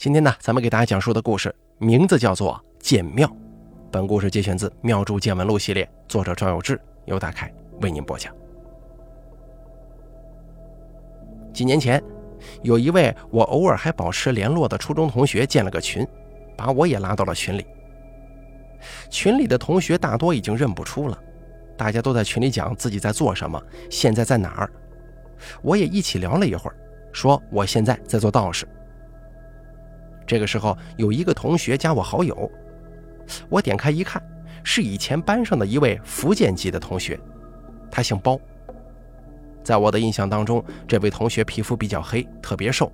今天呢，咱们给大家讲述的故事名字叫做《建庙》。本故事节选自《庙祝见闻录》系列，作者赵有志，由大凯为您播讲。几年前，有一位我偶尔还保持联络的初中同学建了个群，把我也拉到了群里。群里的同学大多已经认不出了，大家都在群里讲自己在做什么，现在在哪儿。我也一起聊了一会儿，说我现在在做道士。这个时候，有一个同学加我好友，我点开一看，是以前班上的一位福建籍的同学，他姓包。在我的印象当中，这位同学皮肤比较黑，特别瘦，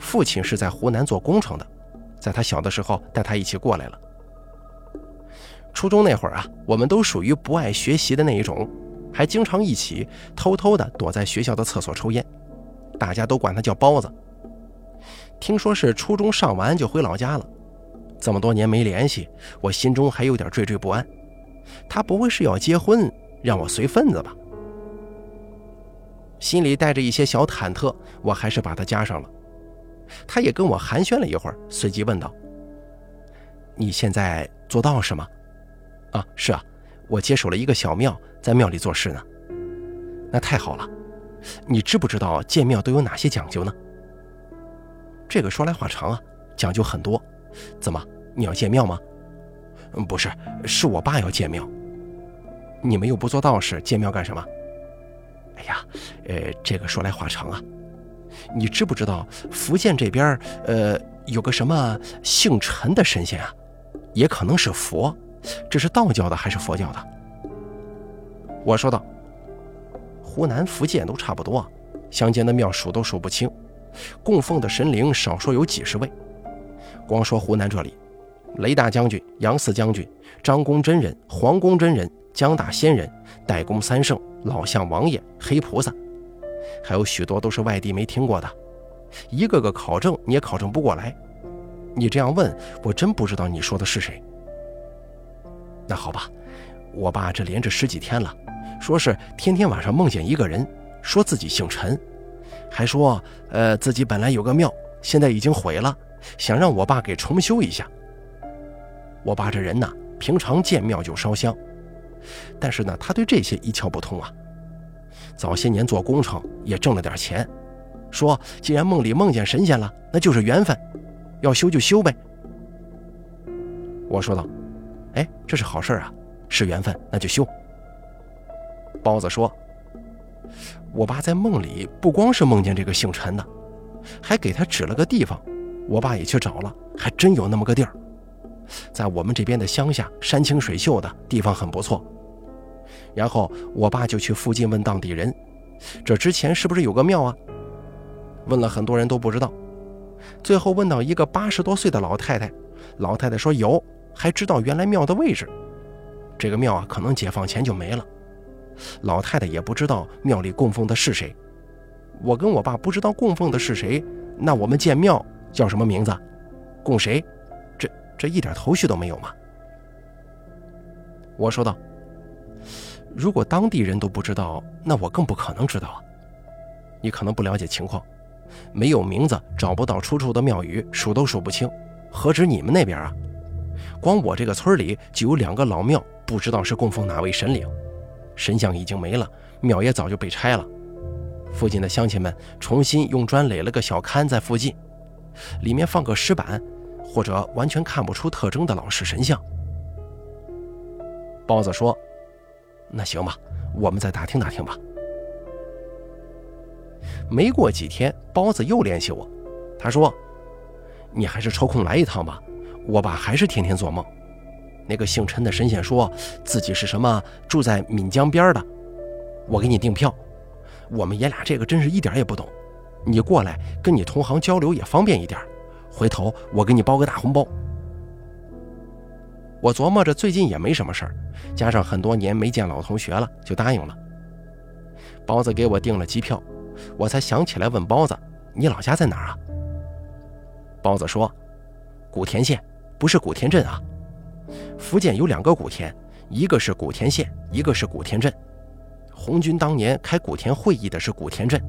父亲是在湖南做工程的，在他小的时候带他一起过来了。初中那会儿啊，我们都属于不爱学习的那一种，还经常一起偷偷的躲在学校的厕所抽烟，大家都管他叫包子。听说是初中上完就回老家了，这么多年没联系，我心中还有点惴惴不安。他不会是要结婚让我随份子吧？心里带着一些小忐忑，我还是把他加上了。他也跟我寒暄了一会儿，随即问道：“你现在做道士吗？”“啊，是啊，我接手了一个小庙，在庙里做事呢。”“那太好了，你知不知道建庙都有哪些讲究呢？”这个说来话长啊，讲究很多。怎么，你要建庙吗？不是，是我爸要建庙。你们又不做道士，建庙干什么？哎呀，呃，这个说来话长啊。你知不知道福建这边呃有个什么姓陈的神仙啊？也可能是佛，这是道教的还是佛教的？我说道。湖南、福建都差不多，乡间的庙数都数不清。供奉的神灵少说有几十位，光说湖南这里，雷大将军、杨四将军、张公真人、黄公真人、江大仙人、代公三圣、老相王爷、黑菩萨，还有许多都是外地没听过的，一个个考证你也考证不过来。你这样问我，真不知道你说的是谁。那好吧，我爸这连着十几天了，说是天天晚上梦见一个人，说自己姓陈。还说，呃，自己本来有个庙，现在已经毁了，想让我爸给重修一下。我爸这人呢，平常见庙就烧香，但是呢，他对这些一窍不通啊。早些年做工程也挣了点钱，说既然梦里梦见神仙了，那就是缘分，要修就修呗。我说道：“哎，这是好事啊，是缘分，那就修。”包子说。我爸在梦里不光是梦见这个姓陈的，还给他指了个地方。我爸也去找了，还真有那么个地儿，在我们这边的乡下，山清水秀的地方很不错。然后我爸就去附近问当地人，这之前是不是有个庙啊？问了很多人都不知道，最后问到一个八十多岁的老太太，老太太说有，还知道原来庙的位置。这个庙啊，可能解放前就没了。老太太也不知道庙里供奉的是谁，我跟我爸不知道供奉的是谁，那我们建庙叫什么名字？供谁？这这一点头绪都没有吗？我说道：“如果当地人都不知道，那我更不可能知道啊。你可能不了解情况，没有名字，找不到出处的庙宇，数都数不清，何止你们那边啊？光我这个村里就有两个老庙，不知道是供奉哪位神灵。”神像已经没了，庙也早就被拆了。附近的乡亲们重新用砖垒了个小龛在附近，里面放个石板，或者完全看不出特征的老式神像。包子说：“那行吧，我们再打听打听吧。”没过几天，包子又联系我，他说：“你还是抽空来一趟吧，我爸还是天天做梦。”那个姓陈的神仙说自己是什么住在闽江边的，我给你订票。我们爷俩这个真是一点也不懂，你过来跟你同行交流也方便一点。回头我给你包个大红包。我琢磨着最近也没什么事儿，加上很多年没见老同学了，就答应了。包子给我订了机票，我才想起来问包子：“你老家在哪儿啊？”包子说：“古田县，不是古田镇啊。”福建有两个古田，一个是古田县，一个是古田镇。红军当年开古田会议的是古田镇，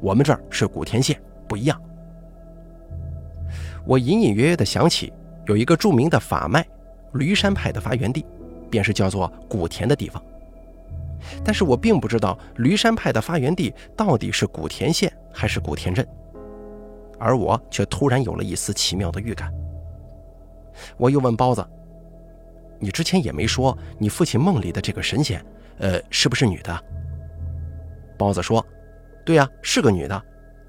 我们这儿是古田县，不一样。我隐隐约约地想起，有一个著名的法脉驴山派的发源地，便是叫做古田的地方。但是我并不知道驴山派的发源地到底是古田县还是古田镇，而我却突然有了一丝奇妙的预感。我又问包子：“你之前也没说你父亲梦里的这个神仙，呃，是不是女的？”包子说：“对呀，是个女的。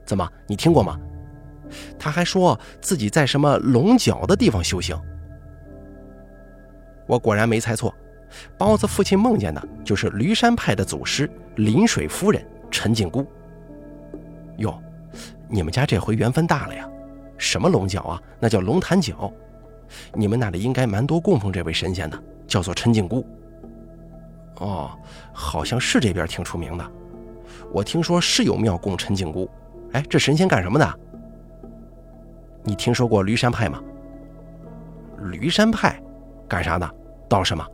怎么，你听过吗？”他还说自己在什么龙角的地方修行。我果然没猜错，包子父亲梦见的就是驴山派的祖师临水夫人陈靖姑。哟，你们家这回缘分大了呀！什么龙角啊？那叫龙潭角。你们那里应该蛮多供奉这位神仙的，叫做陈靖姑。哦，好像是这边挺出名的。我听说是有庙供陈靖姑。哎，这神仙干什么的？你听说过驴山派吗？驴山派，干啥的？道什么？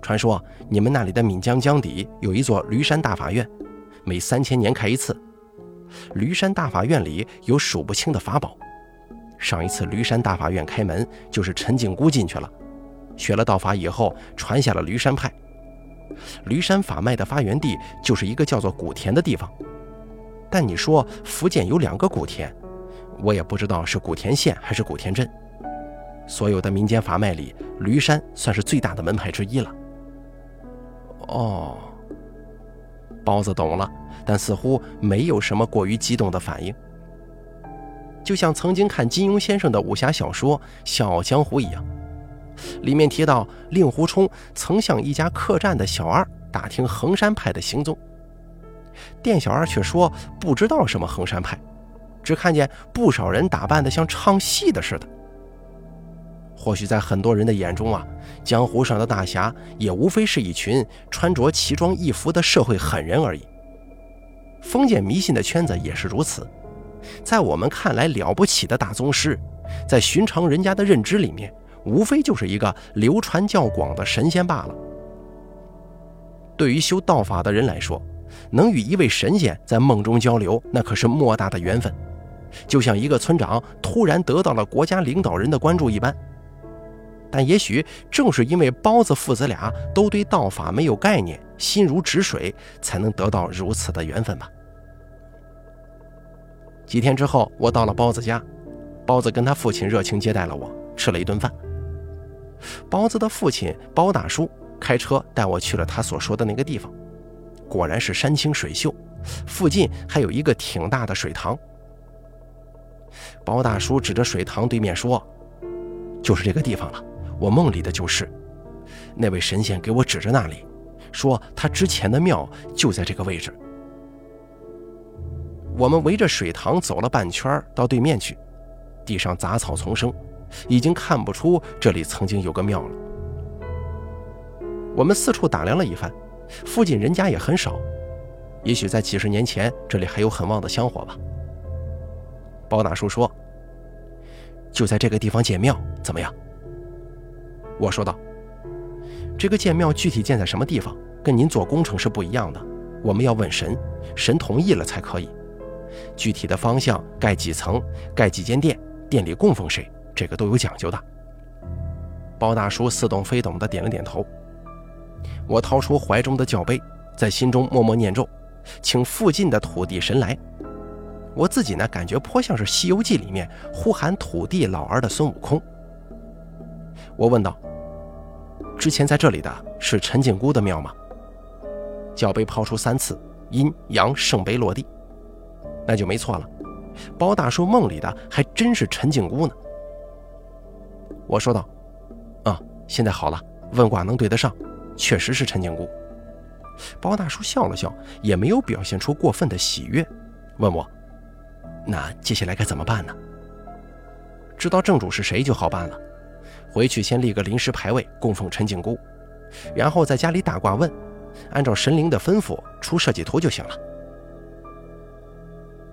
传说你们那里的岷江江底有一座驴山大法院，每三千年开一次。驴山大法院里有数不清的法宝。上一次驴山大法院开门，就是陈景姑进去了，学了道法以后，传下了驴山派。驴山法脉的发源地就是一个叫做古田的地方。但你说福建有两个古田。我也不知道是古田县还是古田镇。所有的民间法脉里，驴山算是最大的门派之一了。哦，包子懂了，但似乎没有什么过于激动的反应，就像曾经看金庸先生的武侠小说《笑傲江湖》一样，里面提到令狐冲曾向一家客栈的小二打听衡山派的行踪，店小二却说不知道什么衡山派。只看见不少人打扮的像唱戏的似的。或许在很多人的眼中啊，江湖上的大侠也无非是一群穿着奇装异服的社会狠人而已。封建迷信的圈子也是如此，在我们看来了不起的大宗师，在寻常人家的认知里面，无非就是一个流传较广的神仙罢了。对于修道法的人来说，能与一位神仙在梦中交流，那可是莫大的缘分。就像一个村长突然得到了国家领导人的关注一般，但也许正是因为包子父子俩都对道法没有概念，心如止水，才能得到如此的缘分吧。几天之后，我到了包子家，包子跟他父亲热情接待了我，吃了一顿饭。包子的父亲包大叔开车带我去了他所说的那个地方，果然是山清水秀，附近还有一个挺大的水塘。包大叔指着水塘对面说：“就是这个地方了，我梦里的就是。那位神仙给我指着那里，说他之前的庙就在这个位置。”我们围着水塘走了半圈，到对面去，地上杂草丛生，已经看不出这里曾经有个庙了。我们四处打量了一番，附近人家也很少，也许在几十年前这里还有很旺的香火吧。包大叔说：“就在这个地方建庙，怎么样？”我说道：“这个建庙具体建在什么地方，跟您做工程是不一样的。我们要问神，神同意了才可以。具体的方向、盖几层、盖几间店、店里供奉谁，这个都有讲究的。”包大叔似懂非懂地点了点头。我掏出怀中的教杯，在心中默默念咒，请附近的土地神来。我自己呢，感觉颇像是《西游记》里面呼喊土地老儿的孙悟空。我问道：“之前在这里的是陈靖姑的庙吗？”教杯抛出三次，阴阳圣杯落地，那就没错了。包大叔梦里的还真是陈静姑呢。我说道：“啊，现在好了，问卦能对得上，确实是陈静姑。”包大叔笑了笑，也没有表现出过分的喜悦，问我。那接下来该怎么办呢？知道正主是谁就好办了。回去先立个临时牌位供奉陈静姑，然后在家里打卦问，按照神灵的吩咐出设计图就行了。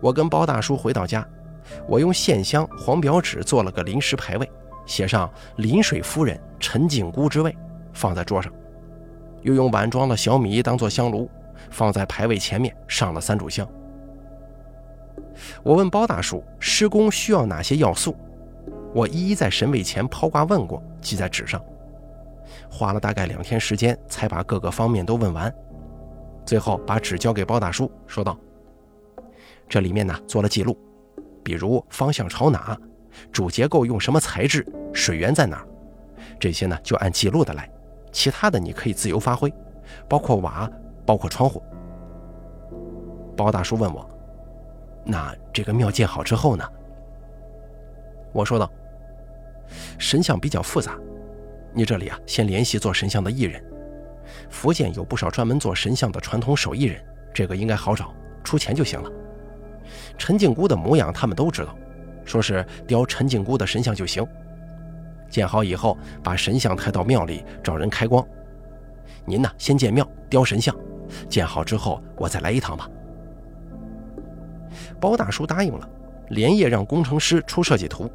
我跟包大叔回到家，我用线香、黄表纸做了个临时牌位，写上“临水夫人陈靖姑之位”，放在桌上，又用碗装了小米当做香炉，放在牌位前面，上了三炷香。我问包大叔施工需要哪些要素，我一一在神位前抛挂问过，记在纸上，花了大概两天时间才把各个方面都问完。最后把纸交给包大叔，说道：“这里面呢做了记录，比如方向朝哪，主结构用什么材质，水源在哪儿，这些呢就按记录的来，其他的你可以自由发挥，包括瓦，包括窗户。”包大叔问我：“那这个庙建好之后呢？”我说道：“神像比较复杂，你这里啊先联系做神像的艺人。”福建有不少专门做神像的传统手艺人，这个应该好找，出钱就行了。陈靖姑的模样他们都知道，说是雕陈靖姑的神像就行。建好以后，把神像抬到庙里找人开光。您呢，先建庙雕神像，建好之后我再来一趟吧。包大叔答应了，连夜让工程师出设计图。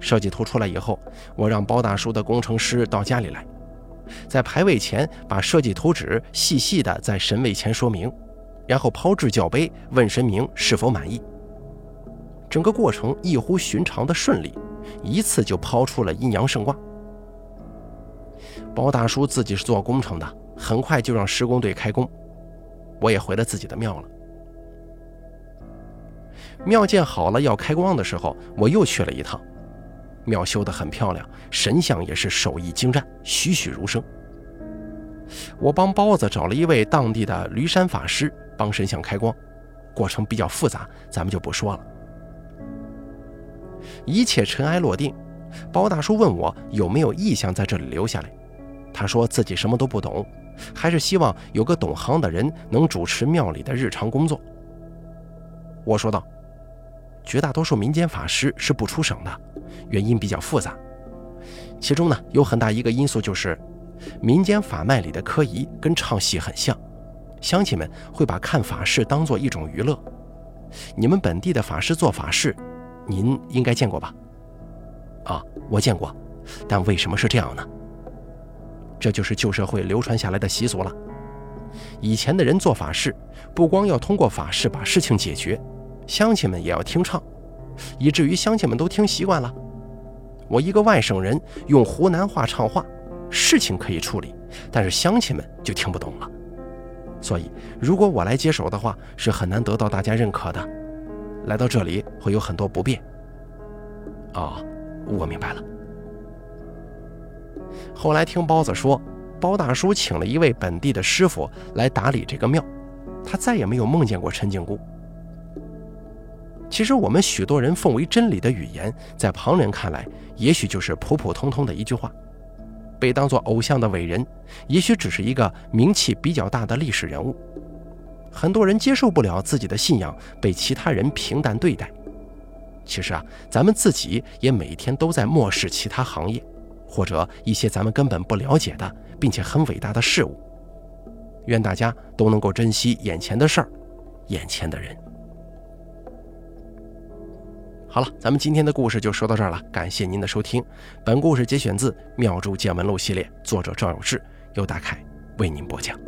设计图出来以后，我让包大叔的工程师到家里来。在牌位前把设计图纸细细的在神位前说明，然后抛掷教杯问神明是否满意。整个过程异乎寻常的顺利，一次就抛出了阴阳圣卦。包大叔自己是做工程的，很快就让施工队开工。我也回了自己的庙了。庙建好了要开光的时候，我又去了一趟。庙修得很漂亮，神像也是手艺精湛，栩栩如生。我帮包子找了一位当地的驴山法师帮神像开光，过程比较复杂，咱们就不说了。一切尘埃落定，包大叔问我有没有意向在这里留下来。他说自己什么都不懂，还是希望有个懂行的人能主持庙里的日常工作。我说道。绝大多数民间法师是不出省的，原因比较复杂。其中呢，有很大一个因素就是，民间法脉里的科仪跟唱戏很像，乡亲们会把看法事当做一种娱乐。你们本地的法师做法事，您应该见过吧？啊，我见过，但为什么是这样呢？这就是旧社会流传下来的习俗了。以前的人做法事，不光要通过法事把事情解决。乡亲们也要听唱，以至于乡亲们都听习惯了。我一个外省人用湖南话唱话，事情可以处理，但是乡亲们就听不懂了。所以，如果我来接手的话，是很难得到大家认可的。来到这里会有很多不便。哦，我明白了。后来听包子说，包大叔请了一位本地的师傅来打理这个庙，他再也没有梦见过陈静姑。其实我们许多人奉为真理的语言，在旁人看来，也许就是普普通通的一句话；被当作偶像的伟人，也许只是一个名气比较大的历史人物。很多人接受不了自己的信仰被其他人平淡对待。其实啊，咱们自己也每天都在漠视其他行业，或者一些咱们根本不了解的，并且很伟大的事物。愿大家都能够珍惜眼前的事儿，眼前的人。好了，咱们今天的故事就说到这儿了。感谢您的收听，本故事节选自《妙珠见闻录》系列，作者赵有志，由大凯为您播讲。